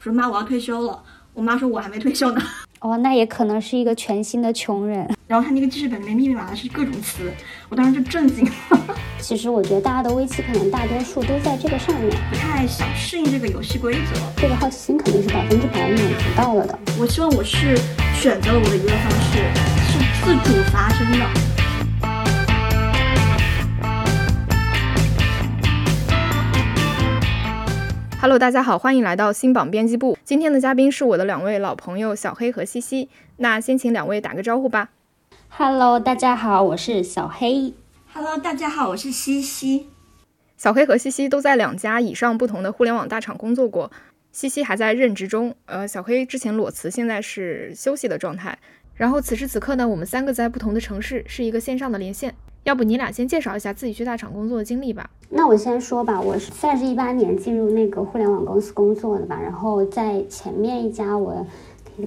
我说妈，我要退休了。我妈说我还没退休呢。哦，那也可能是一个全新的穷人。然后他那个记事本里面密密麻麻是各种词，我当时就震惊了。其实我觉得大家的危机可能大多数都在这个上面，不太想适应这个游戏规则。这个好奇心肯定是百分之百满足到了的。我希望我是选择了我的娱乐方式，是自主发生的。Hello，大家好，欢迎来到新榜编辑部。今天的嘉宾是我的两位老朋友小黑和西西。那先请两位打个招呼吧。Hello，大家好，我是小黑。Hello，大家好，我是西西。小黑和西西都在两家以上不同的互联网大厂工作过，西西还在任职中。呃，小黑之前裸辞，现在是休息的状态。然后此时此刻呢，我们三个在不同的城市，是一个线上的连线。要不你俩先介绍一下自己去大厂工作的经历吧。那我先说吧，我是算是一八年进入那个互联网公司工作的吧。然后在前面一家，我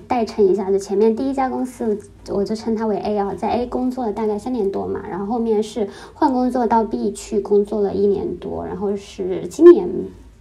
代称一下，就前面第一家公司，我就称它为 A 啊，在 A 工作了大概三年多嘛。然后后面是换工作到 B 去工作了一年多，然后是今年。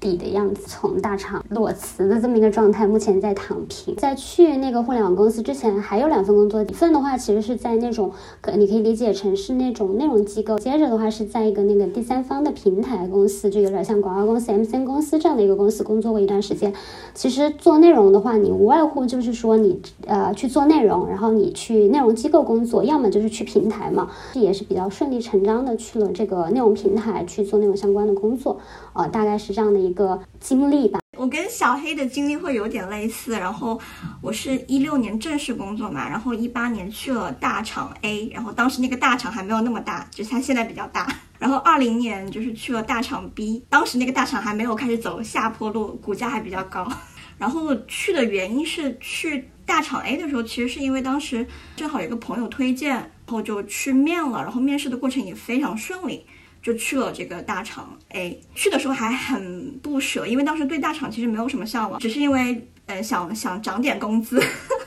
底的样子，从大厂裸辞的这么一个状态，目前在躺平。在去那个互联网公司之前，还有两份工作，一份的话其实是在那种可，你可以理解成是那种内容机构。接着的话是在一个那个第三方的平台公司，就有点像广告公司、MCN 公司这样的一个公司工作过一段时间。其实做内容的话，你无外乎就是说你呃去做内容，然后你去内容机构工作，要么就是去平台嘛，这也是比较顺理成章的去了这个内容平台去做内容相关的工作。呃，大概是这样的一一个经历吧。我跟小黑的经历会有点类似，然后我是一六年正式工作嘛，然后一八年去了大厂 A，然后当时那个大厂还没有那么大，就是它现在比较大。然后二零年就是去了大厂 B，当时那个大厂还没有开始走下坡路，股价还比较高。然后去的原因是去大厂 A 的时候，其实是因为当时正好有个朋友推荐，然后就去面了，然后面试的过程也非常顺利。就去了这个大厂 A，去的时候还很不舍，因为当时对大厂其实没有什么向往，只是因为呃想想涨点工资，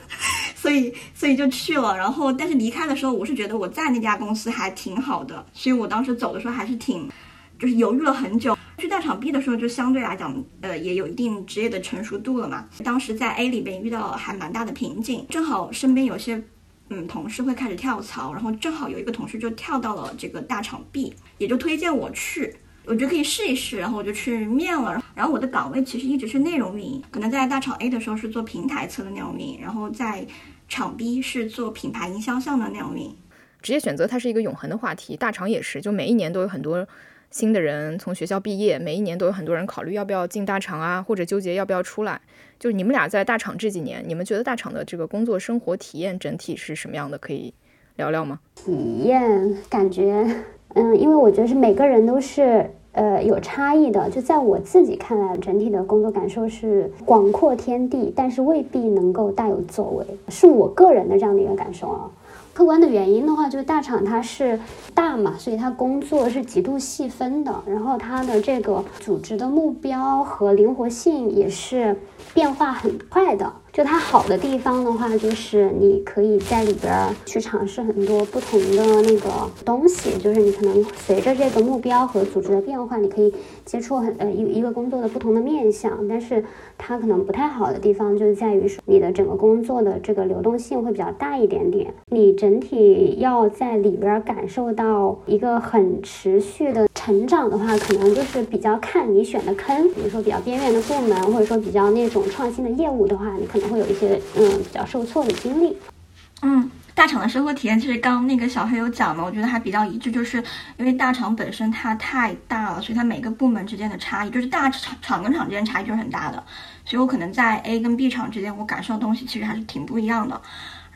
所以所以就去了。然后但是离开的时候，我是觉得我在那家公司还挺好的，所以我当时走的时候还是挺就是犹豫了很久。去大厂 B 的时候，就相对来讲呃也有一定职业的成熟度了嘛。当时在 A 里边遇到还蛮大的瓶颈，正好身边有些。嗯，同事会开始跳槽，然后正好有一个同事就跳到了这个大厂 B，也就推荐我去，我觉得可以试一试，然后我就去面了。然后我的岗位其实一直是内容运营，可能在大厂 A 的时候是做平台侧的内容运营，然后在厂 B 是做品牌营销项的内容运营。职业选择它是一个永恒的话题，大厂也是，就每一年都有很多。新的人从学校毕业，每一年都有很多人考虑要不要进大厂啊，或者纠结要不要出来。就是你们俩在大厂这几年，你们觉得大厂的这个工作生活体验整体是什么样的？可以聊聊吗？体验感觉，嗯，因为我觉得是每个人都是呃有差异的。就在我自己看来，整体的工作感受是广阔天地，但是未必能够大有作为，是我个人的这样的一个感受啊。客观的原因的话，就是大厂它是大嘛，所以它工作是极度细分的，然后它的这个组织的目标和灵活性也是变化很快的。就它好的地方的话，就是你可以在里边去尝试很多不同的那个东西，就是你可能随着这个目标和组织的变化，你可以接触很呃一一个工作的不同的面向。但是它可能不太好的地方，就在于说你的整个工作的这个流动性会比较大一点点，你整体要在里边感受到一个很持续的成长的话，可能就是比较看你选的坑，比如说比较边缘的部门，或者说比较那种创新的业务的话，你可能。会有一些嗯比较受挫的经历，嗯，大厂的生活体验其实刚那个小黑有讲的，我觉得还比较一致，就是因为大厂本身它太大了，所以它每个部门之间的差异，就是大厂厂跟厂之间差异就是很大的，所以我可能在 A 跟 B 厂之间，我感受的东西其实还是挺不一样的。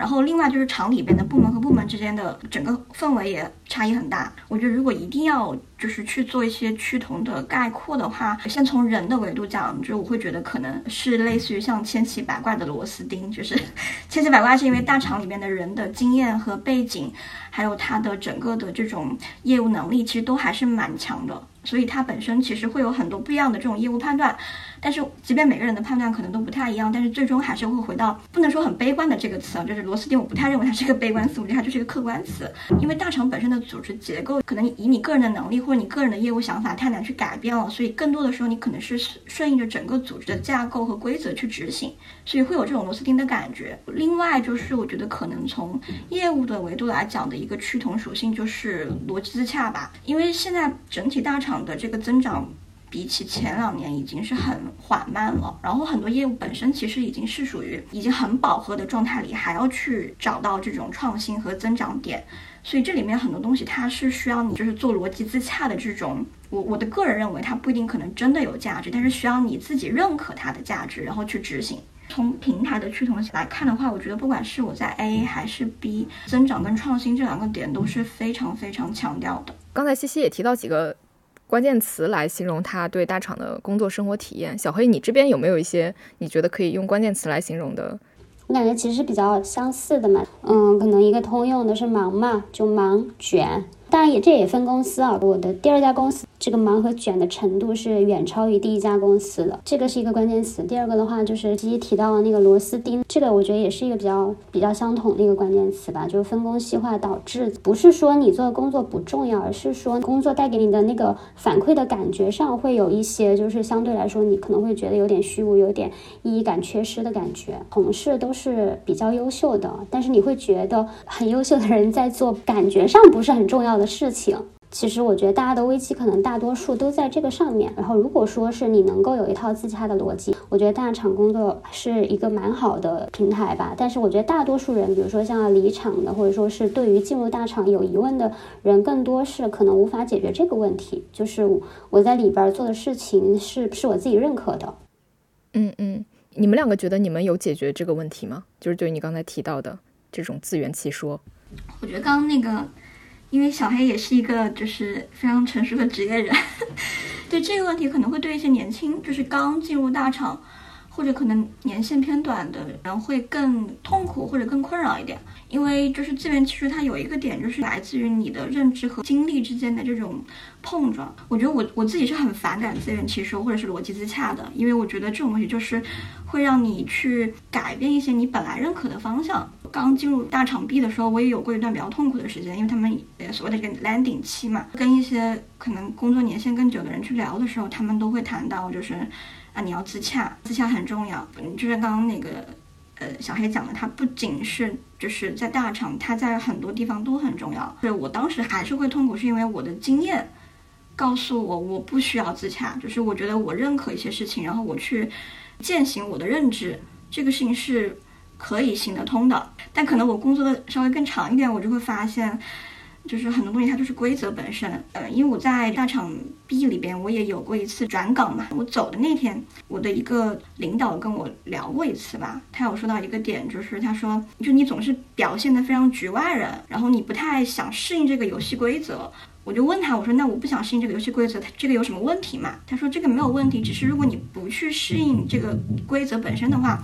然后另外就是厂里边的部门和部门之间的整个氛围也差异很大。我觉得如果一定要就是去做一些趋同的概括的话，先从人的维度讲，就我会觉得可能是类似于像千奇百怪的螺丝钉，就是 千奇百怪是因为大厂里面的人的经验和背景，还有他的整个的这种业务能力其实都还是蛮强的，所以它本身其实会有很多不一样的这种业务判断。但是即便每个人的判断可能都不太一样，但是最终还是会回到不能说很悲观的这个词啊，就是螺丝钉，我不太认为它是一个悲观词，我觉得它就是一个客观词。因为大厂本身的组织结构，可能以你个人的能力或者你个人的业务想法太难去改变了，所以更多的时候你可能是顺应着整个组织的架构和规则去执行，所以会有这种螺丝钉的感觉。另外就是我觉得可能从业务的维度来讲的一个趋同属性就是逻辑自洽吧，因为现在整体大厂的这个增长。比起前两年已经是很缓慢了，然后很多业务本身其实已经是属于已经很饱和的状态里，还要去找到这种创新和增长点，所以这里面很多东西它是需要你就是做逻辑自洽的这种，我我的个人认为它不一定可能真的有价值，但是需要你自己认可它的价值，然后去执行。从平台的趋同性来看的话，我觉得不管是我在 A 还是 B，增长跟创新这两个点都是非常非常强调的。刚才西西也提到几个。关键词来形容他对大厂的工作生活体验。小黑，你这边有没有一些你觉得可以用关键词来形容的？我感觉其实比较相似的嘛，嗯，可能一个通用的是忙嘛，就忙卷。当然也这也分公司啊，我的第二家公司。这个忙和卷的程度是远超于第一家公司的，这个是一个关键词。第二个的话就是基基提到的那个螺丝钉，这个我觉得也是一个比较比较相同的一个关键词吧，就是分工细化导致，不是说你做的工作不重要，而是说工作带给你的那个反馈的感觉上会有一些，就是相对来说你可能会觉得有点虚无，有点意义感缺失的感觉。同事都是比较优秀的，但是你会觉得很优秀的人在做感觉上不是很重要的事情。其实我觉得大家的危机可能大多数都在这个上面。然后如果说是你能够有一套自洽的逻辑，我觉得大厂工作是一个蛮好的平台吧。但是我觉得大多数人，比如说像离厂的，或者说是对于进入大厂有疑问的人，更多是可能无法解决这个问题。就是我在里边做的事情是是我自己认可的。嗯嗯，你们两个觉得你们有解决这个问题吗？就是对于你刚才提到的这种自圆其说，我觉得刚刚那个。因为小黑也是一个就是非常成熟的职业人，对这个问题可能会对一些年轻就是刚进入大厂，或者可能年限偏短的人会更痛苦或者更困扰一点。因为就是资源其实它有一个点就是来自于你的认知和经历之间的这种碰撞。我觉得我我自己是很反感资源吸收或者是逻辑自洽的，因为我觉得这种东西就是会让你去改变一些你本来认可的方向。刚进入大厂 B 的时候，我也有过一段比较痛苦的时间，因为他们呃所谓的一个 landing 期嘛，跟一些可能工作年限更久的人去聊的时候，他们都会谈到就是啊你要自洽，自洽很重要。嗯就是刚刚那个呃小黑讲的，它不仅是就是在大厂，它在很多地方都很重要。对我当时还是会痛苦，是因为我的经验告诉我我不需要自洽，就是我觉得我认可一些事情，然后我去践行我的认知，这个事情是。可以行得通的，但可能我工作的稍微更长一点，我就会发现，就是很多东西它就是规则本身。呃，因为我在大厂 B 里边，我也有过一次转岗嘛。我走的那天，我的一个领导跟我聊过一次吧，他有说到一个点，就是他说，就你总是表现得非常局外人，然后你不太想适应这个游戏规则。我就问他，我说那我不想适应这个游戏规则，它这个有什么问题吗？他说这个没有问题，只是如果你不去适应这个规则本身的话，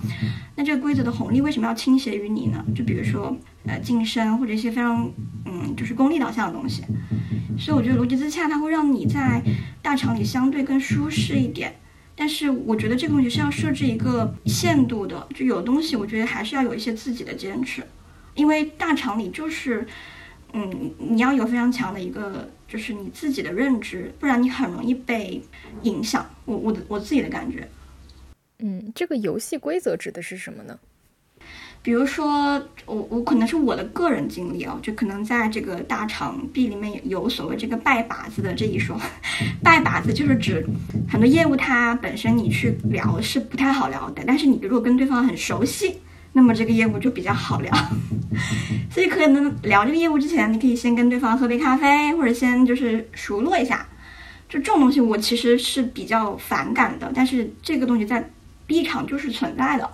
那这个规则的红利为什么要倾斜于你呢？就比如说呃晋升或者一些非常嗯就是功利导向的东西。所以我觉得逻辑自洽它会让你在大厂里相对更舒适一点，但是我觉得这个东西是要设置一个限度的，就有东西我觉得还是要有一些自己的坚持，因为大厂里就是。嗯，你要有非常强的一个，就是你自己的认知，不然你很容易被影响。我我的我自己的感觉。嗯，这个游戏规则指的是什么呢？比如说，我我可能是我的个人经历啊，就可能在这个大厂 B 里面有所谓这个拜把子的这一说。拜把子就是指很多业务它本身你去聊是不太好聊的，但是你如果跟对方很熟悉。那么这个业务就比较好聊，所以可能聊这个业务之前，你可以先跟对方喝杯咖啡，或者先就是熟络一下。就这种东西，我其实是比较反感的。但是这个东西在 B 场就是存在的，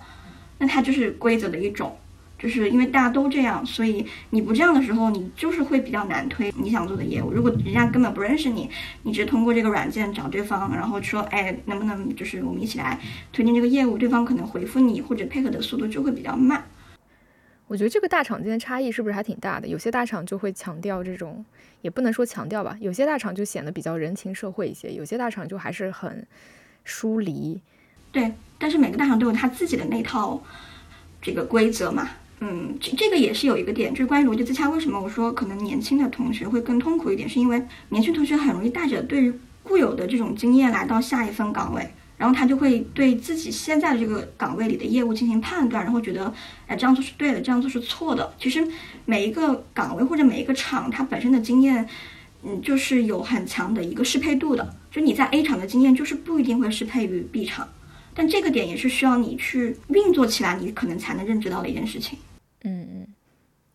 那它就是规则的一种。就是因为大家都这样，所以你不这样的时候，你就是会比较难推你想做的业务。如果人家根本不认识你，你只是通过这个软件找对方，然后说，哎，能不能就是我们一起来推荐这个业务？对方可能回复你或者配合的速度就会比较慢。我觉得这个大厂间差异是不是还挺大的？有些大厂就会强调这种，也不能说强调吧，有些大厂就显得比较人情社会一些，有些大厂就还是很疏离。对，但是每个大厂都有他自己的那套这个规则嘛。嗯，这这个也是有一个点，就是关于逻辑自洽，为什么我说可能年轻的同学会更痛苦一点，是因为年轻同学很容易带着对于固有的这种经验来到下一份岗位，然后他就会对自己现在的这个岗位里的业务进行判断，然后觉得，哎，这样做是对的，这样做是错的。其实每一个岗位或者每一个厂，它本身的经验，嗯，就是有很强的一个适配度的。就你在 A 厂的经验，就是不一定会适配于 B 厂，但这个点也是需要你去运作起来，你可能才能认知到的一件事情。嗯嗯，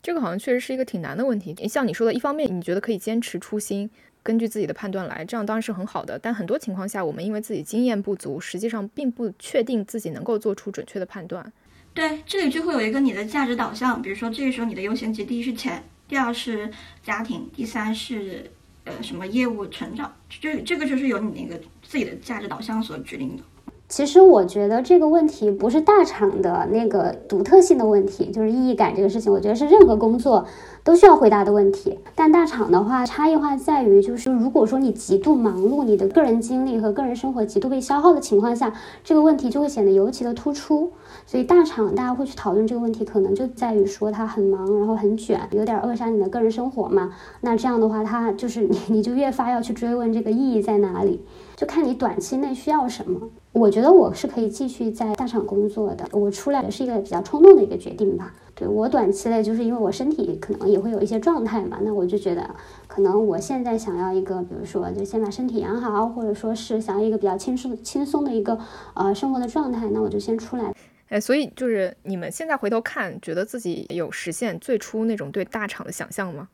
这个好像确实是一个挺难的问题。像你说的，一方面你觉得可以坚持初心，根据自己的判断来，这样当然是很好的。但很多情况下，我们因为自己经验不足，实际上并不确定自己能够做出准确的判断。对，这里就会有一个你的价值导向，比如说这个时候你的优先级，第一是钱，第二是家庭，第三是呃什么业务成长，这这个就是由你那个自己的价值导向所决定的。其实我觉得这个问题不是大厂的那个独特性的问题，就是意义感这个事情，我觉得是任何工作都需要回答的问题。但大厂的话，差异化在于，就是如果说你极度忙碌，你的个人精力和个人生活极度被消耗的情况下，这个问题就会显得尤其的突出。所以大厂大家会去讨论这个问题，可能就在于说他很忙，然后很卷，有点扼杀你的个人生活嘛。那这样的话，他就是你，你就越发要去追问这个意义在哪里。就看你短期内需要什么。我觉得我是可以继续在大厂工作的。我出来也是一个比较冲动的一个决定吧。对我短期内就是因为我身体可能也会有一些状态嘛，那我就觉得可能我现在想要一个，比如说就先把身体养好，或者说是想要一个比较轻松轻松的一个呃生活的状态，那我就先出来。哎，所以就是你们现在回头看，觉得自己有实现最初那种对大厂的想象吗？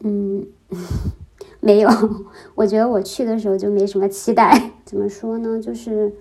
嗯。没有，我觉得我去的时候就没什么期待。怎么说呢？就是，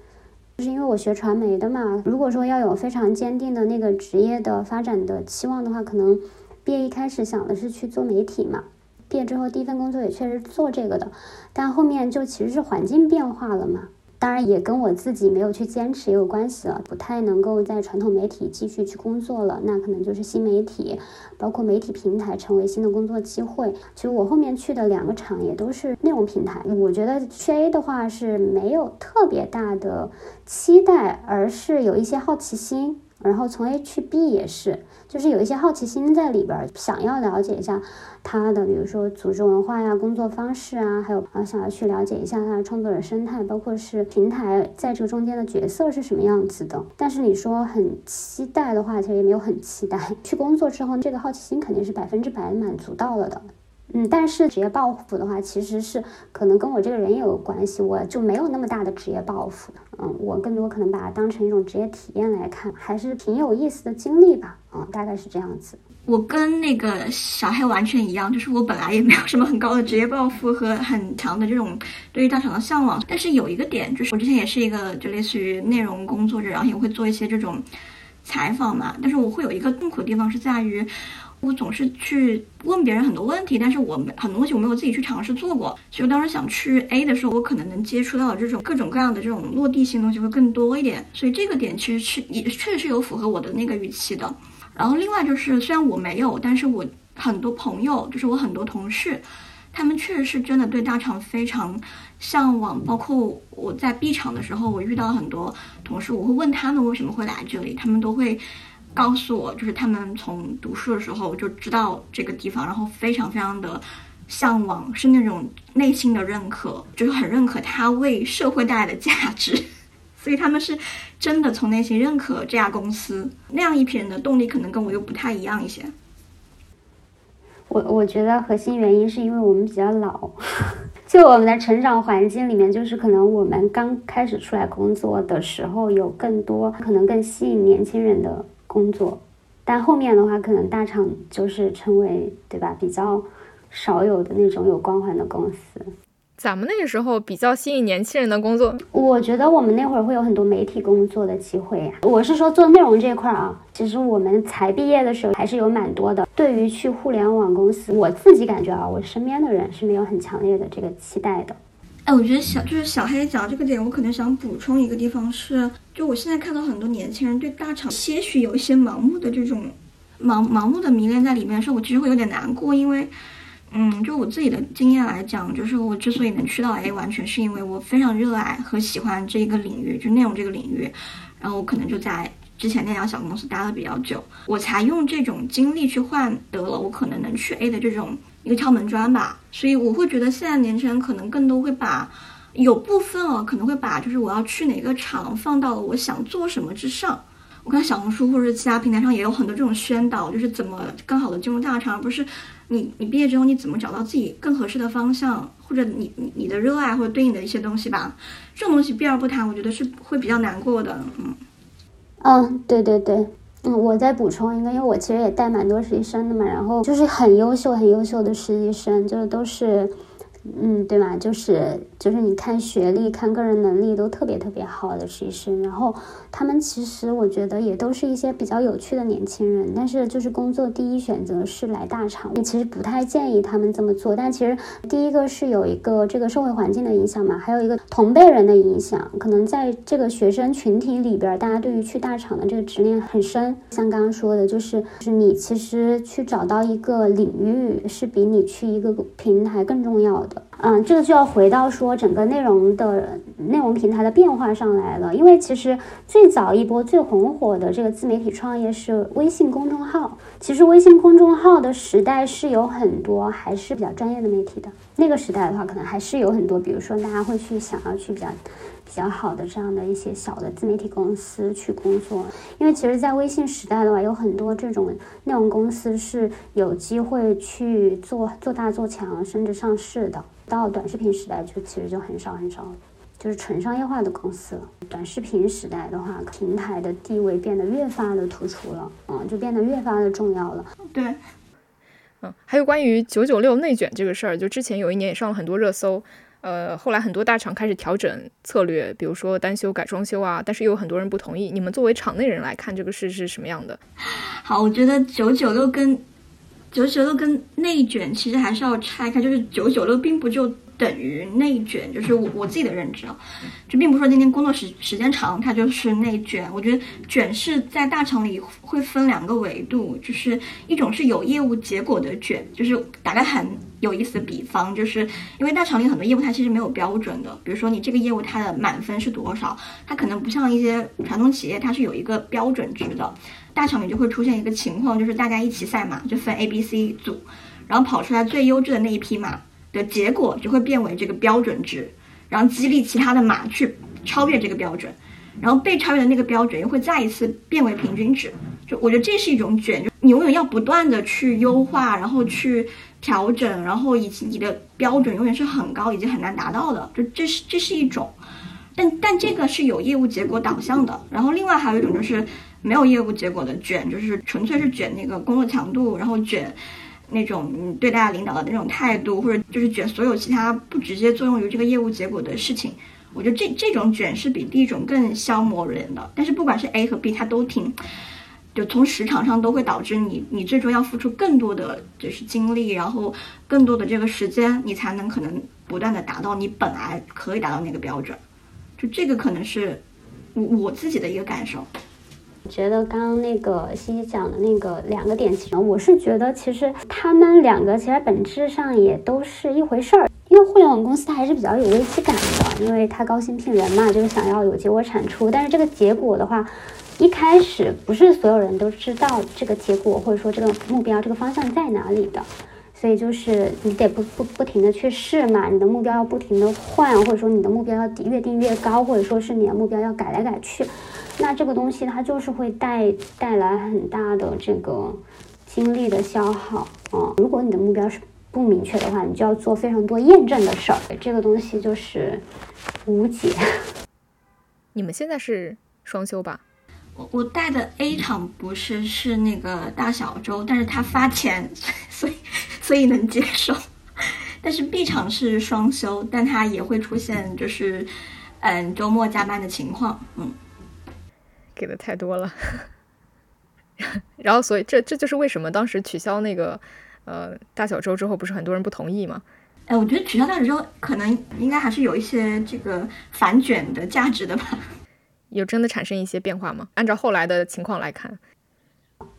是因为我学传媒的嘛。如果说要有非常坚定的那个职业的发展的期望的话，可能毕业一开始想的是去做媒体嘛。毕业之后第一份工作也确实做这个的，但后面就其实是环境变化了嘛。当然也跟我自己没有去坚持也有关系了，不太能够在传统媒体继续去工作了，那可能就是新媒体，包括媒体平台成为新的工作机会。其实我后面去的两个厂也都是内容平台，我觉得去 A 的话是没有特别大的期待，而是有一些好奇心。然后从 A 去 B 也是，就是有一些好奇心在里边，想要了解一下他的，比如说组织文化呀、工作方式啊，还有啊想要去了解一下他的创作者生态，包括是平台在这个中间的角色是什么样子的。但是你说很期待的话，其实也没有很期待。去工作之后，这个好奇心肯定是百分之百满足到了的。嗯，但是职业抱负的话，其实是可能跟我这个人也有关系，我就没有那么大的职业抱负。嗯，我更多可能把它当成一种职业体验来看，还是挺有意思的经历吧。嗯，大概是这样子。我跟那个小黑完全一样，就是我本来也没有什么很高的职业抱负和很强的这种对于大厂的向往。但是有一个点，就是我之前也是一个就类似于内容工作者，然后也会做一些这种采访嘛。但是我会有一个痛苦的地方是在于。我总是去问别人很多问题，但是我很多东西我没有自己去尝试做过。所以当时想去 A 的时候，我可能能接触到的这种各种各样的这种落地性东西会更多一点。所以这个点其实是也确实是有符合我的那个预期的。然后另外就是，虽然我没有，但是我很多朋友，就是我很多同事，他们确实是真的对大厂非常向往。包括我在 B 厂的时候，我遇到很多同事，我会问他们为什么会来这里，他们都会。告诉我，就是他们从读书的时候就知道这个地方，然后非常非常的向往，是那种内心的认可，就是很认可他为社会带来的价值，所以他们是真的从内心认可这家公司。那样一批人的动力可能跟我又不太一样一些。我我觉得核心原因是因为我们比较老，就我们的成长环境里面，就是可能我们刚开始出来工作的时候，有更多可能更吸引年轻人的。工作，但后面的话，可能大厂就是成为对吧比较少有的那种有光环的公司。咱们那个时候比较吸引年轻人的工作，我觉得我们那会儿会有很多媒体工作的机会呀。我是说做内容这块啊，其实我们才毕业的时候还是有蛮多的。对于去互联网公司，我自己感觉啊，我身边的人是没有很强烈的这个期待的。我觉得小就是小黑讲这个点，我可能想补充一个地方是，就我现在看到很多年轻人对大厂些许有一些盲目的这种盲盲目的迷恋在里面的时候，我其实会有点难过，因为嗯，就我自己的经验来讲，就是我之所以能去到 A，完全是因为我非常热爱和喜欢这一个领域，就内容这个领域。然后我可能就在之前那家小公司待了比较久，我才用这种经历去换得了我可能能去 A 的这种一个敲门砖吧。所以我会觉得现在年轻人可能更多会把有部分哦，可能会把就是我要去哪个厂放到了我想做什么之上。我看小红书或者其他平台上也有很多这种宣导，就是怎么更好的进入大厂，而不是你你毕业之后你怎么找到自己更合适的方向，或者你你你的热爱或者对应的一些东西吧。这种东西避而不谈，我觉得是会比较难过的。嗯，嗯，对对对，嗯，我再补充一个，因为我其实也带蛮多实习生的嘛，然后就是很优秀很优秀的实习生，就是都是。嗯，对吧？就是就是，你看学历、看个人能力都特别特别好的实习生，然后他们其实我觉得也都是一些比较有趣的年轻人，但是就是工作第一选择是来大厂，其实不太建议他们这么做。但其实第一个是有一个这个社会环境的影响嘛，还有一个同辈人的影响，可能在这个学生群体里边，大家对于去大厂的这个执念很深。像刚刚说的，就是就是你其实去找到一个领域，是比你去一个平台更重要的。嗯，这个就要回到说整个内容的内容平台的变化上来了，因为其实最早一波最红火的这个自媒体创业是微信公众号。其实微信公众号的时代是有很多还是比较专业的媒体的。那个时代的话，可能还是有很多，比如说大家会去想要去比较比较好的这样的一些小的自媒体公司去工作。因为其实，在微信时代的话，有很多这种内容公司是有机会去做做大做强，甚至上市的。到短视频时代，就其实就很少很少，就是纯商业化的公司了。短视频时代的话，平台的地位变得越发的突出了，嗯，就变得越发的重要了。对，嗯，还有关于九九六内卷这个事儿，就之前有一年也上了很多热搜，呃，后来很多大厂开始调整策略，比如说单休改装修啊，但是又有很多人不同意。你们作为场内人来看，这个事是什么样的？好，我觉得九九六跟。九九六跟内卷其实还是要拆开，就是九九六并不就等于内卷，就是我我自己的认知啊，就并不是说今天工作时时间长它就是内卷。我觉得卷是在大厂里会分两个维度，就是一种是有业务结果的卷，就是打个很有意思的比方，就是因为大厂里很多业务它其实没有标准的，比如说你这个业务它的满分是多少，它可能不像一些传统企业它是有一个标准值的。大厂里就会出现一个情况，就是大家一起赛马，就分 A、B、C 组，然后跑出来最优质的那一匹马的结果就会变为这个标准值，然后激励其他的马去超越这个标准，然后被超越的那个标准又会再一次变为平均值。就我觉得这是一种卷，就你永远要不断的去优化，然后去调整，然后以及你的标准永远是很高以及很难达到的。就这是这是一种，但但这个是有业务结果导向的。然后另外还有一种就是。没有业务结果的卷，就是纯粹是卷那个工作强度，然后卷那种对大家领导的那种态度，或者就是卷所有其他不直接作用于这个业务结果的事情。我觉得这这种卷是比第一种更消磨人的。但是不管是 A 和 B，它都挺，就从时长上都会导致你你最终要付出更多的就是精力，然后更多的这个时间，你才能可能不断的达到你本来可以达到那个标准。就这个可能是我我自己的一个感受。觉得刚刚那个西西讲的那个两个点，其实我是觉得，其实他们两个其实本质上也都是一回事儿。因为互联网公司它还是比较有危机感的，因为它高薪聘人嘛，就是想要有结果产出。但是这个结果的话，一开始不是所有人都知道这个结果或者说这个目标、这个方向在哪里的，所以就是你得不不不停的去试嘛，你的目标要不停的换，或者说你的目标要越定越高，或者说是你的目标要改来改去。那这个东西它就是会带带来很大的这个精力的消耗啊！如果你的目标是不明确的话，你就要做非常多验证的事儿，这个东西就是无解。你们现在是双休吧？我我带的 A 厂不是是那个大小周，但是他发钱，所以所以能接受。但是 B 厂是双休，但它也会出现就是嗯周末加班的情况，嗯。给的太多了，然后所以这这就是为什么当时取消那个呃大小周之后，不是很多人不同意吗？哎，我觉得取消大小周可能应该还是有一些这个反卷的价值的吧。有真的产生一些变化吗？按照后来的情况来看，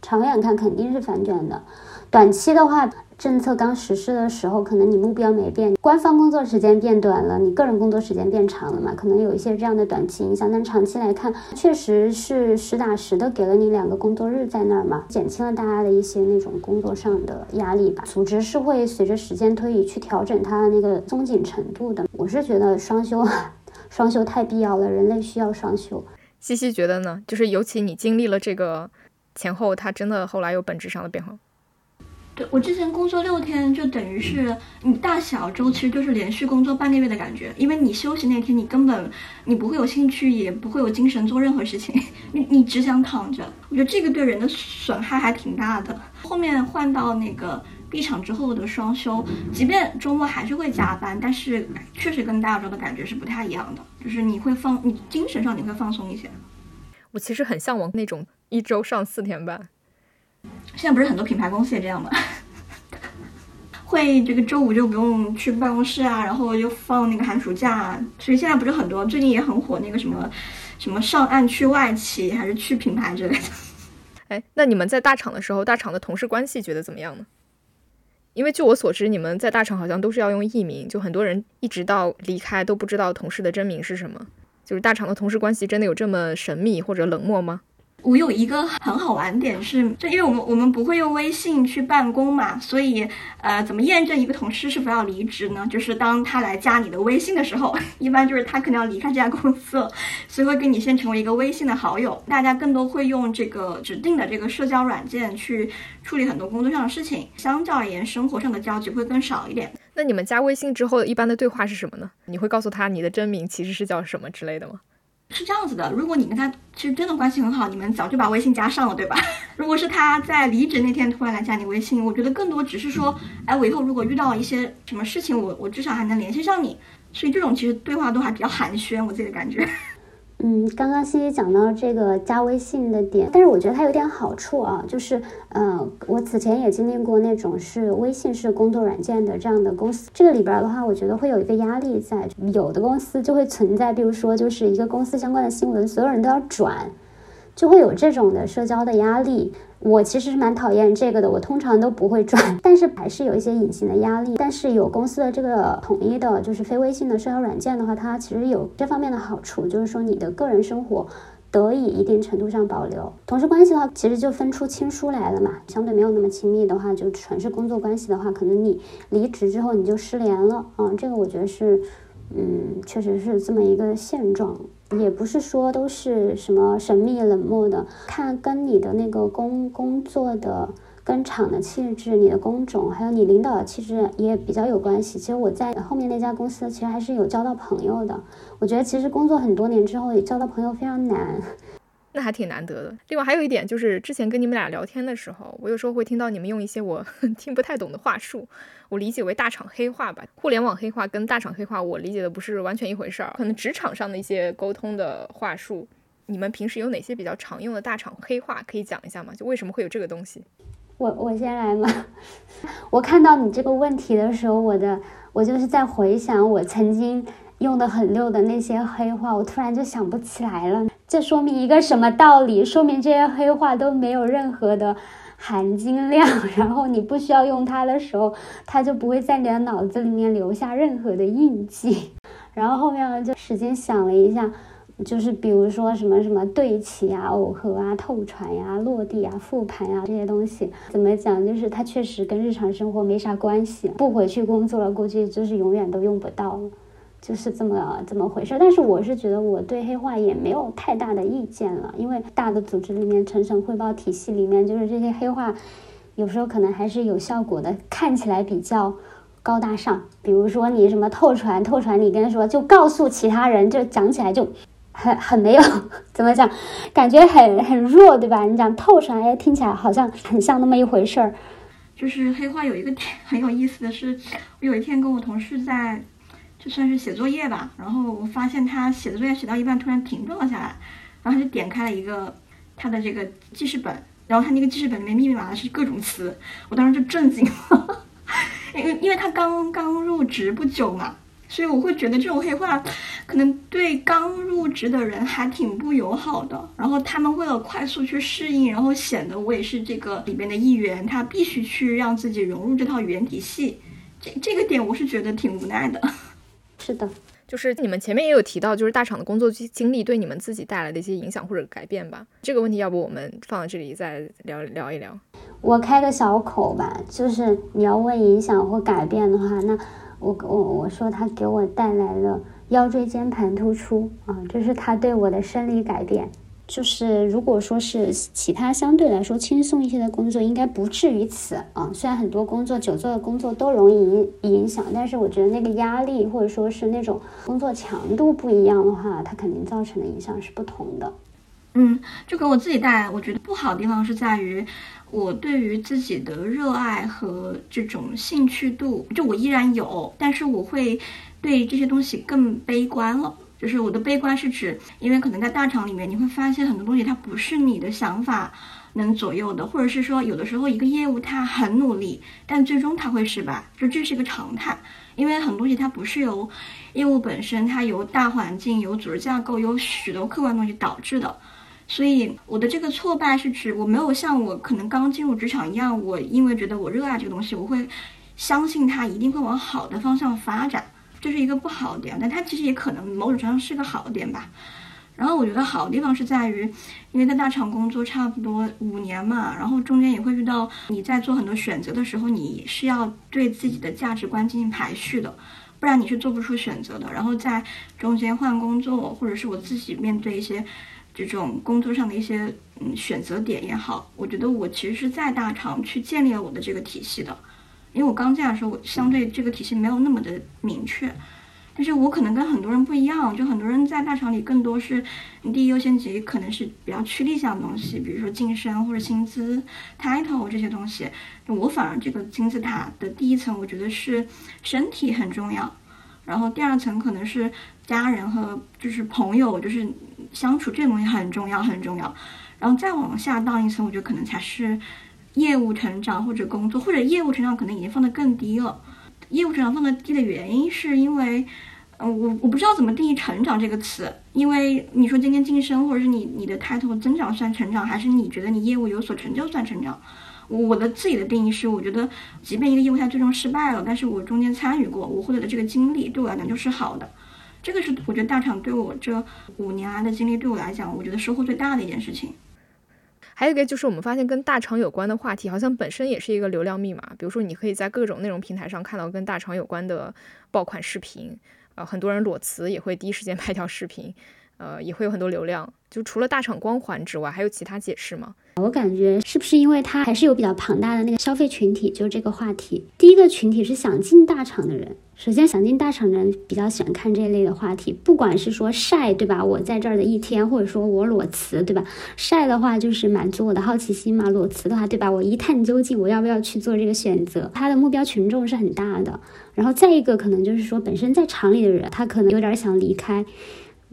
长远看肯定是反卷的，短期的话。政策刚实施的时候，可能你目标没变，官方工作时间变短了，你个人工作时间变长了嘛，可能有一些这样的短期影响。但长期来看，确实是实打实的给了你两个工作日在那儿嘛，减轻了大家的一些那种工作上的压力吧。组织是会随着时间推移去调整它的那个松紧程度的。我是觉得双休，双休太必要了，人类需要双休。西西觉得呢？就是尤其你经历了这个前后，它真的后来有本质上的变化。对我之前工作六天，就等于是你大小周其实就是连续工作半个月的感觉，因为你休息那天你根本你不会有兴趣，也不会有精神做任何事情，你你只想躺着。我觉得这个对人的损害还挺大的。后面换到那个 B 厂之后的双休，即便周末还是会加班，但是确实跟大周的感觉是不太一样的，就是你会放你精神上你会放松一些。我其实很向往那种一周上四天班。现在不是很多品牌公司也这样吗？会这个周五就不用去办公室啊，然后又放那个寒暑假，所以现在不是很多，最近也很火那个什么什么上岸去外企还是去品牌之类的。哎，那你们在大厂的时候，大厂的同事关系觉得怎么样呢？因为据我所知，你们在大厂好像都是要用艺名，就很多人一直到离开都不知道同事的真名是什么。就是大厂的同事关系真的有这么神秘或者冷漠吗？我有一个很好玩点是，就因为我们我们不会用微信去办公嘛，所以呃，怎么验证一个同事是否要离职呢？就是当他来加你的微信的时候，一般就是他可能要离开这家公司了，所以会跟你先成为一个微信的好友。大家更多会用这个指定的这个社交软件去处理很多工作上的事情，相较而言，生活上的交集会更少一点。那你们加微信之后，一般的对话是什么呢？你会告诉他你的真名其实是叫什么之类的吗？是这样子的，如果你跟他其实真的关系很好，你们早就把微信加上了，对吧？如果是他在离职那天突然来加你微信，我觉得更多只是说，哎，我以后如果遇到一些什么事情，我我至少还能联系上你。所以这种其实对话都还比较寒暄，我自己的感觉。嗯，刚刚西西讲到这个加微信的点，但是我觉得它有点好处啊，就是，呃，我此前也经历过那种是微信是工作软件的这样的公司，这个里边的话，我觉得会有一个压力在，有的公司就会存在，比如说就是一个公司相关的新闻，所有人都要转。就会有这种的社交的压力，我其实是蛮讨厌这个的，我通常都不会转，但是还是有一些隐形的压力。但是有公司的这个统一的，就是非微信的社交软件的话，它其实有这方面的好处，就是说你的个人生活得以一定程度上保留。同事关系的话，其实就分出亲疏来了嘛，相对没有那么亲密的话，就全是工作关系的话，可能你离职之后你就失联了啊，这个我觉得是，嗯，确实是这么一个现状。也不是说都是什么神秘冷漠的，看跟你的那个工工作的、跟厂的气质、你的工种，还有你领导的气质也比较有关系。其实我在后面那家公司，其实还是有交到朋友的。我觉得其实工作很多年之后，也交到朋友非常难。那还挺难得的。另外还有一点就是，之前跟你们俩聊天的时候，我有时候会听到你们用一些我 听不太懂的话术，我理解为大厂黑话吧。互联网黑话跟大厂黑话，我理解的不是完全一回事儿。可能职场上的一些沟通的话术，你们平时有哪些比较常用的大厂黑话可以讲一下吗？就为什么会有这个东西？我我先来嘛。我看到你这个问题的时候，我的我就是在回想我曾经。用的很溜的那些黑话，我突然就想不起来了。这说明一个什么道理？说明这些黑话都没有任何的含金量。然后你不需要用它的时候，它就不会在你的脑子里面留下任何的印记。然后后面呢，就使劲想了一下，就是比如说什么什么对齐啊、耦合啊、透传呀、落地啊、复盘啊这些东西，怎么讲？就是它确实跟日常生活没啥关系。不回去工作了，估计就是永远都用不到了。就是这么这么回事，但是我是觉得我对黑化也没有太大的意见了，因为大的组织里面层层汇报体系里面，就是这些黑化，有时候可能还是有效果的，看起来比较高大上。比如说你什么透传，透传你跟说就告诉其他人，就讲起来就很很没有 怎么讲，感觉很很弱，对吧？你讲透传，哎，听起来好像很像那么一回事儿。就是黑化有一个很有意思的是，我有一天跟我同事在。就算是写作业吧，然后我发现他写的作业写到一半突然停顿了下来，然后他就点开了一个他的这个记事本，然后他那个记事本里面密密麻麻是各种词，我当时就震惊了，因为因为他刚刚入职不久嘛，所以我会觉得这种黑话可能对刚入职的人还挺不友好的。然后他们为了快速去适应，然后显得我也是这个里边的一员，他必须去让自己融入这套语言体系。这这个点我是觉得挺无奈的。是的。就是你们前面也有提到，就是大厂的工作经历对你们自己带来的一些影响或者改变吧。这个问题要不我们放在这里再聊聊一聊。我开个小口吧，就是你要问影响或改变的话，那我我我说他给我带来了腰椎间盘突出啊，这是他对我的生理改变。就是如果说是其他相对来说轻松一些的工作，应该不至于此啊。虽然很多工作久坐的工作都容易影影响，但是我觉得那个压力或者说是那种工作强度不一样的话，它肯定造成的影响是不同的。嗯，就给我自己带来，我觉得不好的地方是在于，我对于自己的热爱和这种兴趣度，就我依然有，但是我会对这些东西更悲观了。就是我的悲观是指，因为可能在大厂里面，你会发现很多东西它不是你的想法能左右的，或者是说有的时候一个业务它很努力，但最终它会失败，就这是一个常态。因为很多东西它不是由业务本身，它由大环境、由组织架构、有许多客观东西导致的。所以我的这个挫败是指我没有像我可能刚进入职场一样，我因为觉得我热爱这个东西，我会相信它一定会往好的方向发展。这是一个不好的点，但它其实也可能某种程度上是个好点吧。然后我觉得好的地方是在于，因为在大厂工作差不多五年嘛，然后中间也会遇到你在做很多选择的时候，你是要对自己的价值观进行排序的，不然你是做不出选择的。然后在中间换工作，或者是我自己面对一些这种工作上的一些嗯选择点也好，我觉得我其实是在大厂去建立了我的这个体系的。因为我刚进来的时候，我相对这个体系没有那么的明确，但是我可能跟很多人不一样，就很多人在大厂里更多是第一优先级可能是比较趋利向的东西，比如说晋升或者薪资、title 这些东西。我反而这个金字塔的第一层，我觉得是身体很重要，然后第二层可能是家人和就是朋友，就是相处这东西很重要很重要，然后再往下到一层，我觉得可能才是。业务成长或者工作，或者业务成长可能已经放得更低了。业务成长放得低的原因是因为，嗯，我我不知道怎么定义“成长”这个词。因为你说今天晋升，或者是你你的开头增长算成长，还是你觉得你业务有所成就算成长？我的自己的定义是，我觉得即便一个业务它最终失败了，但是我中间参与过，我获得的这个经历对我来讲就是好的。这个是我觉得大厂对我这五年来的经历对我来讲，我觉得收获最大的一件事情。还有一个就是，我们发现跟大厂有关的话题，好像本身也是一个流量密码。比如说，你可以在各种内容平台上看到跟大厂有关的爆款视频，呃，很多人裸辞也会第一时间 拍条视频，呃，也会有很多流量。就除了大厂光环之外，还有其他解释吗？我感觉是不是因为它还是有比较庞大的那个消费群体？就这个话题，第一个群体是想进大厂的人。首先，想进大厂的人比较喜欢看这一类的话题，不管是说晒，对吧？我在这儿的一天，或者说我裸辞，对吧？晒的话就是满足我的好奇心嘛，裸辞的话，对吧？我一探究竟，我要不要去做这个选择？他的目标群众是很大的。然后再一个，可能就是说本身在厂里的人，他可能有点想离开。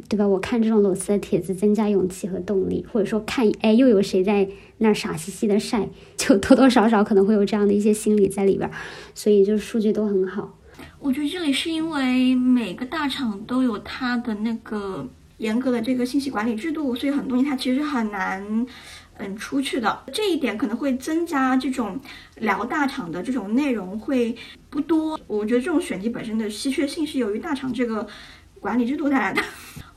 对吧？我看这种裸辞的帖子，增加勇气和动力，或者说看，哎，又有谁在那傻兮兮的晒，就多多少少可能会有这样的一些心理在里边，所以就数据都很好。我觉得这里是因为每个大厂都有它的那个严格的这个信息管理制度，所以很多东西它其实很难，嗯，出去的。这一点可能会增加这种聊大厂的这种内容会不多。我觉得这种选题本身的稀缺性是由于大厂这个。管理制度带来的，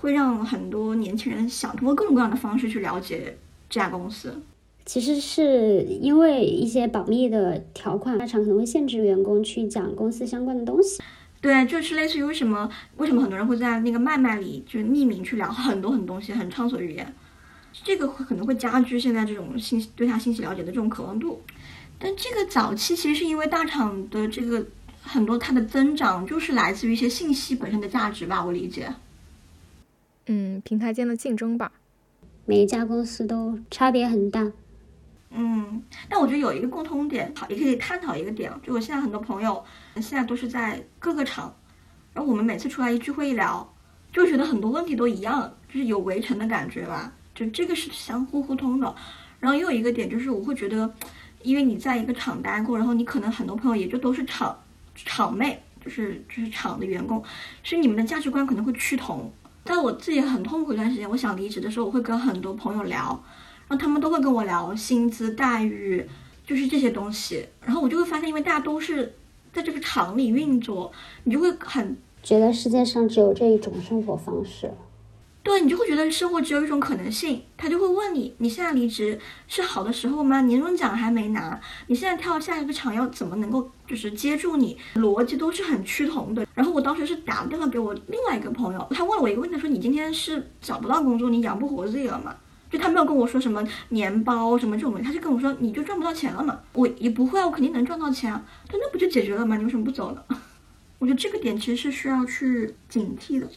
会让很多年轻人想通过各种各样的方式去了解这家公司。其实是因为一些保密的条款，大厂可能会限制员工去讲公司相关的东西。对，就是类似于为什么为什么很多人会在那个麦麦里就是匿名去聊很多很多东西，很畅所欲言。这个可能会加剧现在这种信息对他信息了解的这种渴望度。但这个早期其实是因为大厂的这个。很多它的增长就是来自于一些信息本身的价值吧，我理解。嗯，平台间的竞争吧，每一家公司都差别很大。嗯，但我觉得有一个共通点，好，也可以探讨一个点。就我现在很多朋友现在都是在各个厂，然后我们每次出来一聚会一聊，就觉得很多问题都一样，就是有围城的感觉吧。就这个是相互互通的。然后又有一个点就是，我会觉得，因为你在一个厂待过，然后你可能很多朋友也就都是厂。厂妹就是就是厂的员工，所以你们的价值观可能会趋同。在我自己很痛苦一段时间，我想离职的时候，我会跟很多朋友聊，然后他们都会跟我聊薪资待遇，就是这些东西。然后我就会发现，因为大家都是在这个厂里运作，你就会很觉得世界上只有这一种生活方式。对你就会觉得生活只有一种可能性，他就会问你：你现在离职是好的时候吗？年终奖还没拿，你现在跳下一个厂要怎么能够就是接住你？逻辑都是很趋同的。然后我当时是打电话给我另外一个朋友，他问了我一个问题，说你今天是找不到工作，你养不活自己了吗？就他没有跟我说什么年包什么这种东西，他就跟我说你就赚不到钱了嘛。我也不会啊，我肯定能赚到钱啊。他那不就解决了吗？你为什么不走呢？我觉得这个点其实是需要去警惕的。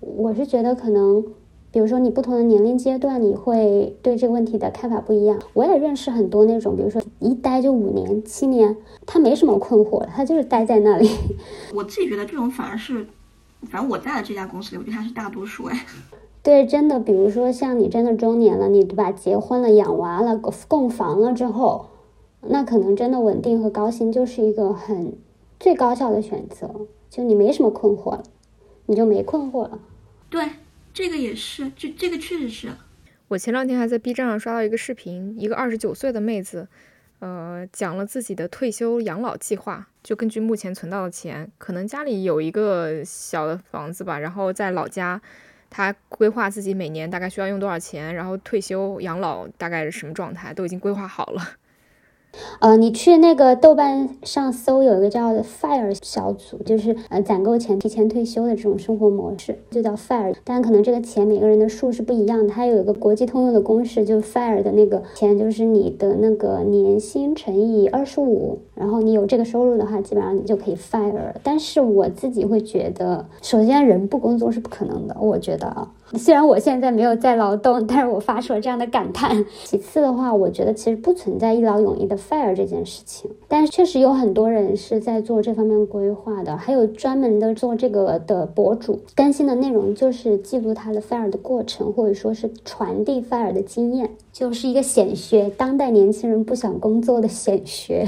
我是觉得可能，比如说你不同的年龄阶段，你会对这个问题的看法不一样。我也认识很多那种，比如说一待就五年、七年，他没什么困惑，他就是待在那里。我自己觉得这种反而是，反正我在的这家公司里，我觉得他是大多数哎。对，真的，比如说像你真的中年了，你对吧？结婚了、养娃了、供房了之后，那可能真的稳定和高薪就是一个很最高效的选择。就你没什么困惑了。你就没困惑了，对，这个也是，这这个确实是。我前两天还在 B 站上刷到一个视频，一个二十九岁的妹子，呃，讲了自己的退休养老计划。就根据目前存到的钱，可能家里有一个小的房子吧，然后在老家，她规划自己每年大概需要用多少钱，然后退休养老大概是什么状态，都已经规划好了。呃，你去那个豆瓣上搜，有一个叫 “fire” 小组，就是呃攒够钱提前退休的这种生活模式，就叫 fire。但可能这个钱每个人的数是不一样的，它有一个国际通用的公式，就 fire 的那个钱就是你的那个年薪乘以二十五，然后你有这个收入的话，基本上你就可以 fire。但是我自己会觉得，首先人不工作是不可能的，我觉得啊。虽然我现在没有在劳动，但是我发出了这样的感叹。其次的话，我觉得其实不存在一劳永逸的 fire 这件事情，但是确实有很多人是在做这方面规划的，还有专门的做这个的博主，更新的内容就是记录他的 fire 的过程，或者说是传递 fire 的经验，就是一个显学，当代年轻人不想工作的显学。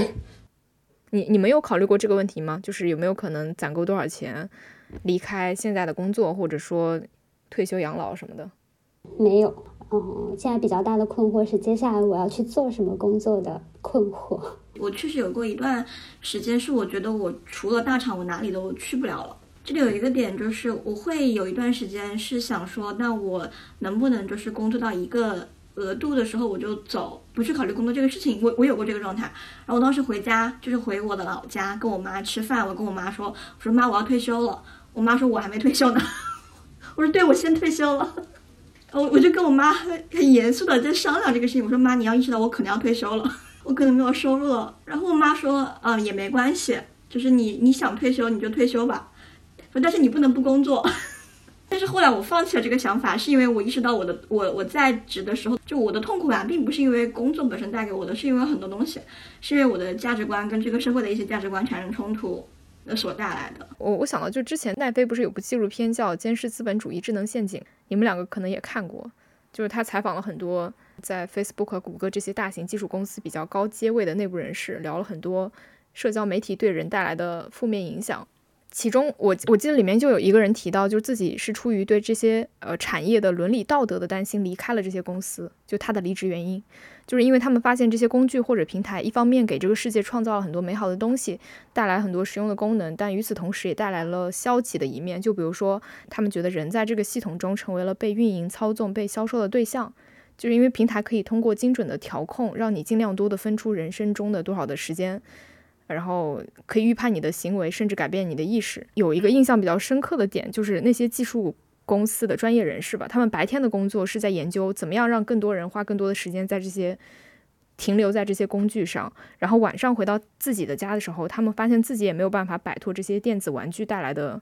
你你们有考虑过这个问题吗？就是有没有可能攒够多少钱，离开现在的工作，或者说？退休养老什么的，没有。嗯，现在比较大的困惑是接下来我要去做什么工作的困惑。我确实有过一段时间，是我觉得我除了大厂，我哪里都去不了了。这里有一个点，就是我会有一段时间是想说，那我能不能就是工作到一个额度的时候我就走，不去考虑工作这个事情。我我有过这个状态。然后我当时回家，就是回我的老家跟我妈吃饭，我跟我妈说，我说妈，我要退休了。我妈说我还没退休呢。我说对，我先退休了。我 我就跟我妈很很严肃的在商量这个事情。我说妈，你要意识到我可能要退休了，我可能没有收入了。然后我妈说，嗯，也没关系，就是你你想退休你就退休吧。但是你不能不工作。但是后来我放弃了这个想法，是因为我意识到我的我我在职的时候，就我的痛苦感并不是因为工作本身带给我的，是因为很多东西，是因为我的价值观跟这个社会的一些价值观产生冲突。所带来的，我我想到就之前奈飞不是有部纪录片叫《监视资本主义智能陷阱》，你们两个可能也看过，就是他采访了很多在 Facebook 谷歌这些大型技术公司比较高阶位的内部人士，聊了很多社交媒体对人带来的负面影响。其中，我我记得里面就有一个人提到，就是自己是出于对这些呃产业的伦理道德的担心离开了这些公司。就他的离职原因，就是因为他们发现这些工具或者平台，一方面给这个世界创造了很多美好的东西，带来很多实用的功能，但与此同时也带来了消极的一面。就比如说，他们觉得人在这个系统中成为了被运营、操纵、被销售的对象，就是因为平台可以通过精准的调控，让你尽量多的分出人生中的多少的时间。然后可以预判你的行为，甚至改变你的意识。有一个印象比较深刻的点，就是那些技术公司的专业人士吧，他们白天的工作是在研究怎么样让更多人花更多的时间在这些停留在这些工具上，然后晚上回到自己的家的时候，他们发现自己也没有办法摆脱这些电子玩具带来的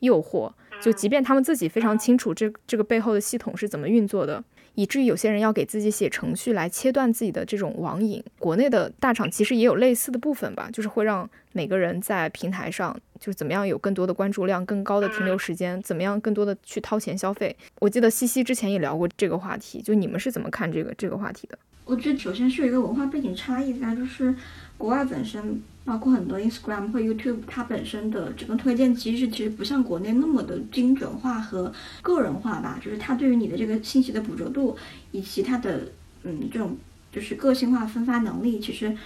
诱惑。就即便他们自己非常清楚这这个背后的系统是怎么运作的。以至于有些人要给自己写程序来切断自己的这种网瘾。国内的大厂其实也有类似的部分吧，就是会让每个人在平台上就是怎么样有更多的关注量、更高的停留时间，怎么样更多的去掏钱消费。我记得西西之前也聊过这个话题，就你们是怎么看这个这个话题的？我觉得首先是有一个文化背景差异在，就是国外本身，包括很多 Instagram 或 YouTube，它本身的整个推荐机制其实不像国内那么的精准化和个人化吧，就是它对于你的这个信息的捕捉度以及它的嗯这种就是个性化分发能力，其实。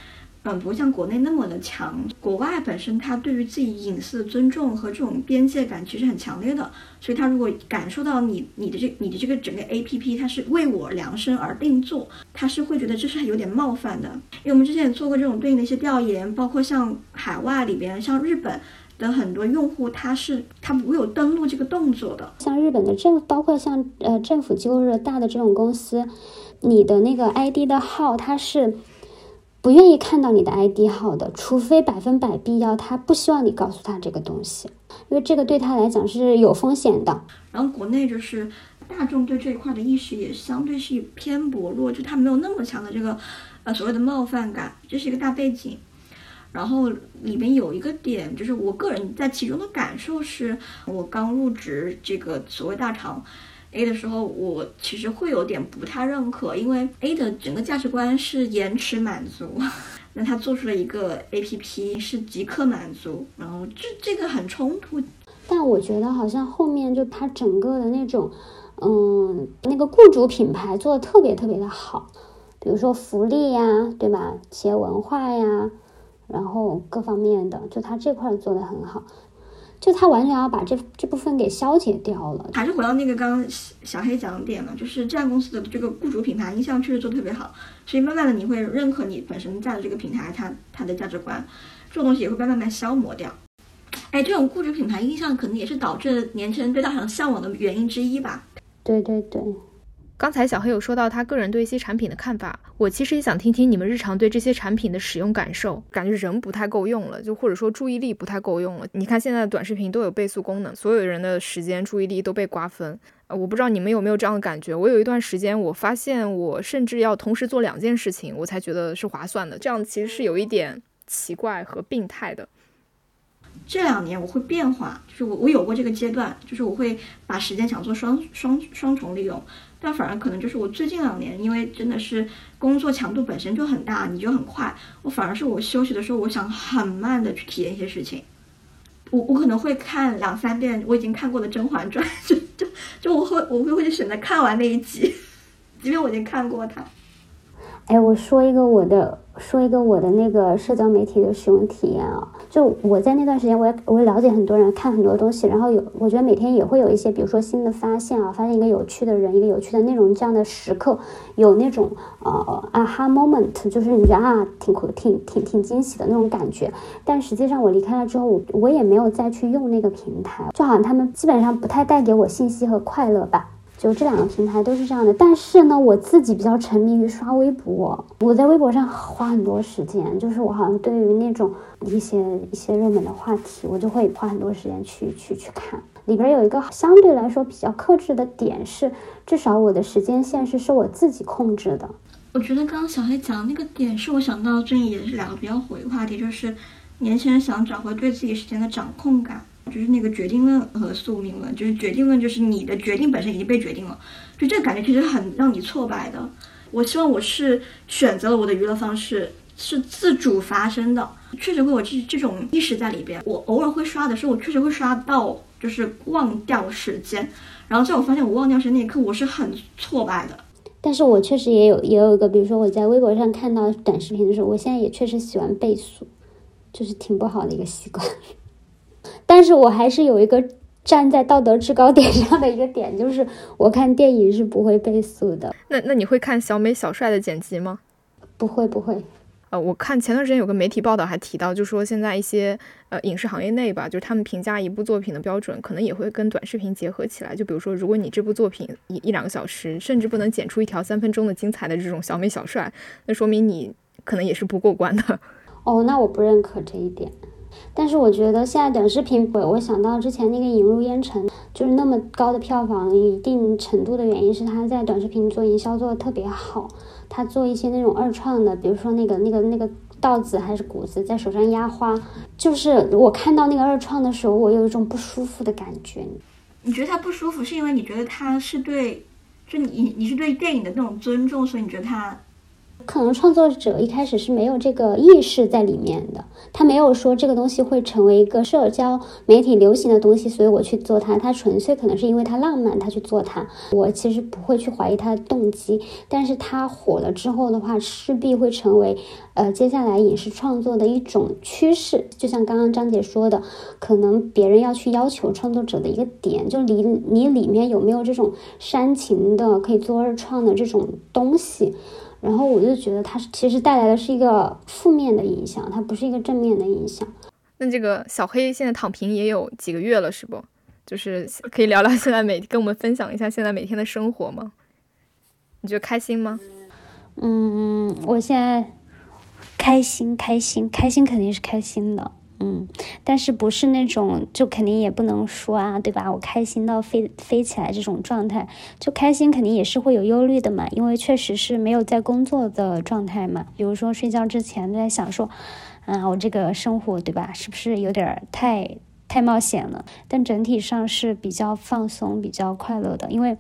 嗯，不像国内那么的强。国外本身它对于自己隐私的尊重和这种边界感其实很强烈的，所以他如果感受到你你的这你的这个整个 A P P 它是为我量身而定做，他是会觉得这是有点冒犯的。因为我们之前也做过这种对应的一些调研，包括像海外里边，像日本的很多用户，他是他不会有登录这个动作的。像日本的政，包括像呃政府机构的大的这种公司，你的那个 I D 的号，它是。不愿意看到你的 ID 号的，除非百分百必要，他不希望你告诉他这个东西，因为这个对他来讲是有风险的。然后国内就是大众对这一块的意识也相对是偏薄弱，就他没有那么强的这个呃所谓的冒犯感，这是一个大背景。然后里面有一个点，就是我个人在其中的感受是，我刚入职这个所谓大厂。A 的时候，我其实会有点不太认可，因为 A 的整个价值观是延迟满足，那他做出了一个 APP 是即刻满足，然后这这个很冲突。但我觉得好像后面就他整个的那种，嗯，那个雇主品牌做的特别特别的好，比如说福利呀，对吧？企业文化呀，然后各方面的，就他这块做的很好。就他完全要把这这部分给消解掉了，还是回到那个刚刚小黑讲的点嘛，就是这家公司的这个雇主品牌印象确实做特别好，所以慢慢的你会认可你本身在的这个平台，它它的价值观，这种东西也会被慢慢消磨掉。哎，这种雇主品牌印象可能也是导致年轻人对大厂向往的原因之一吧。对对对。刚才小黑有说到他个人对一些产品的看法，我其实也想听听你们日常对这些产品的使用感受。感觉人不太够用了，就或者说注意力不太够用了。你看现在的短视频都有倍速功能，所有人的时间注意力都被瓜分。呃，我不知道你们有没有这样的感觉。我有一段时间，我发现我甚至要同时做两件事情，我才觉得是划算的。这样其实是有一点奇怪和病态的。这两年我会变化，就是我我有过这个阶段，就是我会把时间想做双双双重利用。但反而可能就是我最近两年，因为真的是工作强度本身就很大，你就很快。我反而是我休息的时候，我想很慢的去体验一些事情。我我可能会看两三遍我已经看过的《甄嬛传》，就就就我会我会会选择看完那一集，即便我已经看过它。哎，我说一个我的。说一个我的那个社交媒体的使用体验啊，就我在那段时间，我也我也了解很多人，看很多东西，然后有我觉得每天也会有一些，比如说新的发现啊，发现一个有趣的人，一个有趣的内容这样的时刻，有那种呃啊哈 moment，就是你觉得啊挺酷、挺挺挺惊喜的那种感觉。但实际上我离开了之后，我我也没有再去用那个平台，就好像他们基本上不太带给我信息和快乐吧。就这两个平台都是这样的，但是呢，我自己比较沉迷于刷微博。我在微博上花很多时间，就是我好像对于那种一些一些热门的话题，我就会花很多时间去去去看。里边有一个相对来说比较克制的点是，至少我的时间线是是我自己控制的。我觉得刚刚小黑讲的那个点，是我想到最近也是两个比较火的话题，就是年轻人想找回对自己时间的掌控感。就是那个决定论和宿命论，就是决定论就是你的决定本身已经被决定了，就这个感觉其实很让你挫败的。我希望我是选择了我的娱乐方式是自主发生的，确实会有这这种意识在里边。我偶尔会刷的时候，我确实会刷到就是忘掉时间，然后在我发现我忘掉时间那一刻，我是很挫败的。但是我确实也有也有一个，比如说我在微博上看到短视频的时候，我现在也确实喜欢倍速，就是挺不好的一个习惯。但是我还是有一个站在道德制高点上的一个点，就是我看电影是不会倍速的。那那你会看小美小帅的剪辑吗？不会不会。呃，我看前段时间有个媒体报道还提到，就说现在一些呃影视行业内吧，就是他们评价一部作品的标准，可能也会跟短视频结合起来。就比如说，如果你这部作品一一两个小时，甚至不能剪出一条三分钟的精彩的这种小美小帅，那说明你可能也是不过关的。哦，那我不认可这一点。但是我觉得现在短视频，我我想到之前那个《引入烟尘》，就是那么高的票房，一定程度的原因是他在短视频做营销做的特别好。他做一些那种二创的，比如说那个那个那个稻子还是谷子在手上压花，就是我看到那个二创的时候，我有一种不舒服的感觉。你觉得他不舒服，是因为你觉得他是对，就你你是对电影的那种尊重，所以你觉得他。可能创作者一开始是没有这个意识在里面的，他没有说这个东西会成为一个社交媒体流行的东西，所以我去做它。他纯粹可能是因为他浪漫，他去做它。我其实不会去怀疑他的动机，但是他火了之后的话，势必会成为呃接下来影视创作的一种趋势。就像刚刚张姐说的，可能别人要去要求创作者的一个点，就你你里面有没有这种煽情的可以做二创的这种东西。然后我就觉得它其实带来的是一个负面的影响，它不是一个正面的影响。那这个小黑现在躺平也有几个月了，是不？就是可以聊聊现在每跟我们分享一下现在每天的生活吗？你觉得开心吗？嗯，我现在开心，开心，开心肯定是开心的。嗯，但是不是那种就肯定也不能说啊，对吧？我开心到飞飞起来这种状态，就开心肯定也是会有忧虑的嘛，因为确实是没有在工作的状态嘛。比如说睡觉之前在想说，啊，我这个生活对吧，是不是有点太太冒险了？但整体上是比较放松、比较快乐的，因为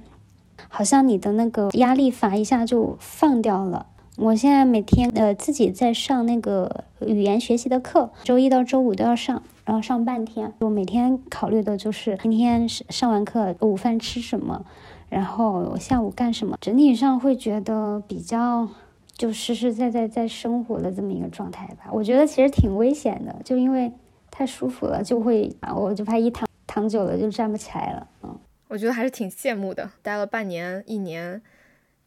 好像你的那个压力阀一下就放掉了。我现在每天呃自己在上那个语言学习的课，周一到周五都要上，然后上半天。我每天考虑的就是今天上完课午饭吃什么，然后下午干什么。整体上会觉得比较就实实在在在生活的这么一个状态吧。我觉得其实挺危险的，就因为太舒服了，就会我就怕一躺躺久了就站不起来了。嗯，我觉得还是挺羡慕的，待了半年一年。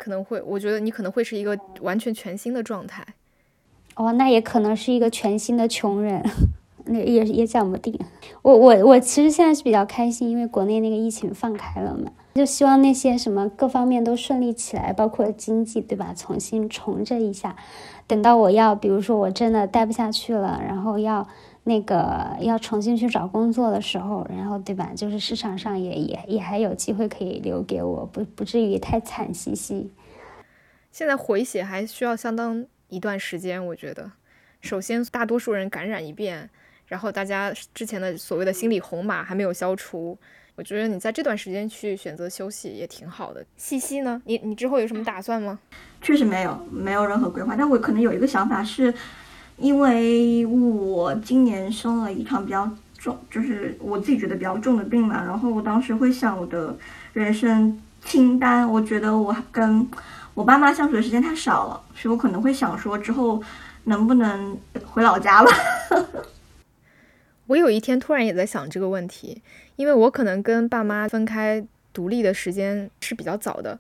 可能会，我觉得你可能会是一个完全全新的状态，哦，那也可能是一个全新的穷人，那也也讲不定。我我我其实现在是比较开心，因为国内那个疫情放开了嘛，就希望那些什么各方面都顺利起来，包括经济，对吧？重新重振一下。等到我要，比如说我真的待不下去了，然后要。那个要重新去找工作的时候，然后对吧？就是市场上也也也还有机会可以留给我，不不至于太惨兮兮。现在回血还需要相当一段时间，我觉得。首先，大多数人感染一遍，然后大家之前的所谓的心理红码还没有消除，我觉得你在这段时间去选择休息也挺好的。西西呢？你你之后有什么打算吗？确实没有，没有任何规划。但我可能有一个想法是。因为我今年生了一场比较重，就是我自己觉得比较重的病嘛，然后我当时会想我的人生清单，我觉得我跟我爸妈相处的时间太少了，所以我可能会想说之后能不能回老家了。我有一天突然也在想这个问题，因为我可能跟爸妈分开独立的时间是比较早的，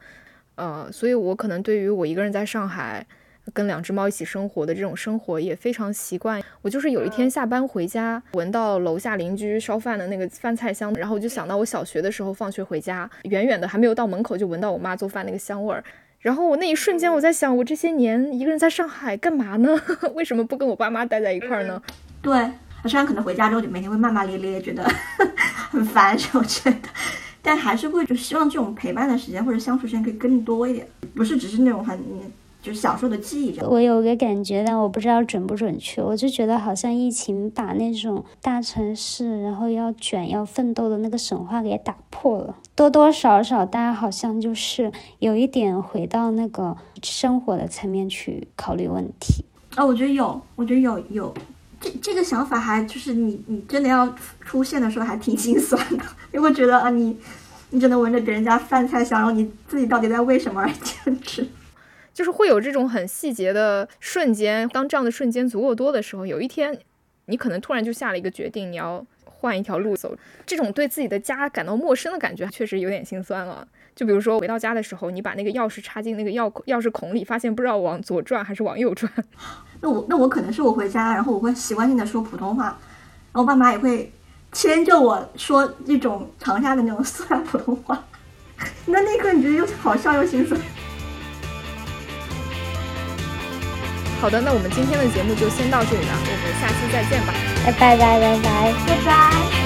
呃，所以我可能对于我一个人在上海。跟两只猫一起生活的这种生活也非常习惯。我就是有一天下班回家，闻到楼下邻居烧饭的那个饭菜香，然后我就想到我小学的时候放学回家，远远的还没有到门口就闻到我妈做饭那个香味儿。然后我那一瞬间我在想，我这些年一个人在上海干嘛呢？为什么不跟我爸妈待在一块儿呢？对，虽然可能回家之后就每天会骂骂咧咧，觉得 很烦什么之类的，但还是会就希望这种陪伴的时间或者相处时间可以更多一点，不是只是那种很。就是小时候的记忆。我有个感觉，但我不知道准不准确。我就觉得好像疫情把那种大城市，然后要卷、要奋斗的那个神话给打破了。多多少少，大家好像就是有一点回到那个生活的层面去考虑问题。啊，我觉得有，我觉得有有这这个想法，还就是你你真的要出现的时候，还挺心酸的，因为觉得啊，你你只能闻着别人家饭菜香，然后你自己到底在为什么而坚持？就是会有这种很细节的瞬间，当这样的瞬间足够多的时候，有一天，你可能突然就下了一个决定，你要换一条路走。这种对自己的家感到陌生的感觉，确实有点心酸了。就比如说回到家的时候，你把那个钥匙插进那个钥钥匙孔里，发现不知道往左转还是往右转。那我那我可能是我回家，然后我会习惯性的说普通话，然后爸妈也会牵着我说一种长沙的那种 四川普通话。那那一刻你觉得又好笑又心酸。好的，那我们今天的节目就先到这里了，我们下期再见吧，拜拜拜拜拜拜拜。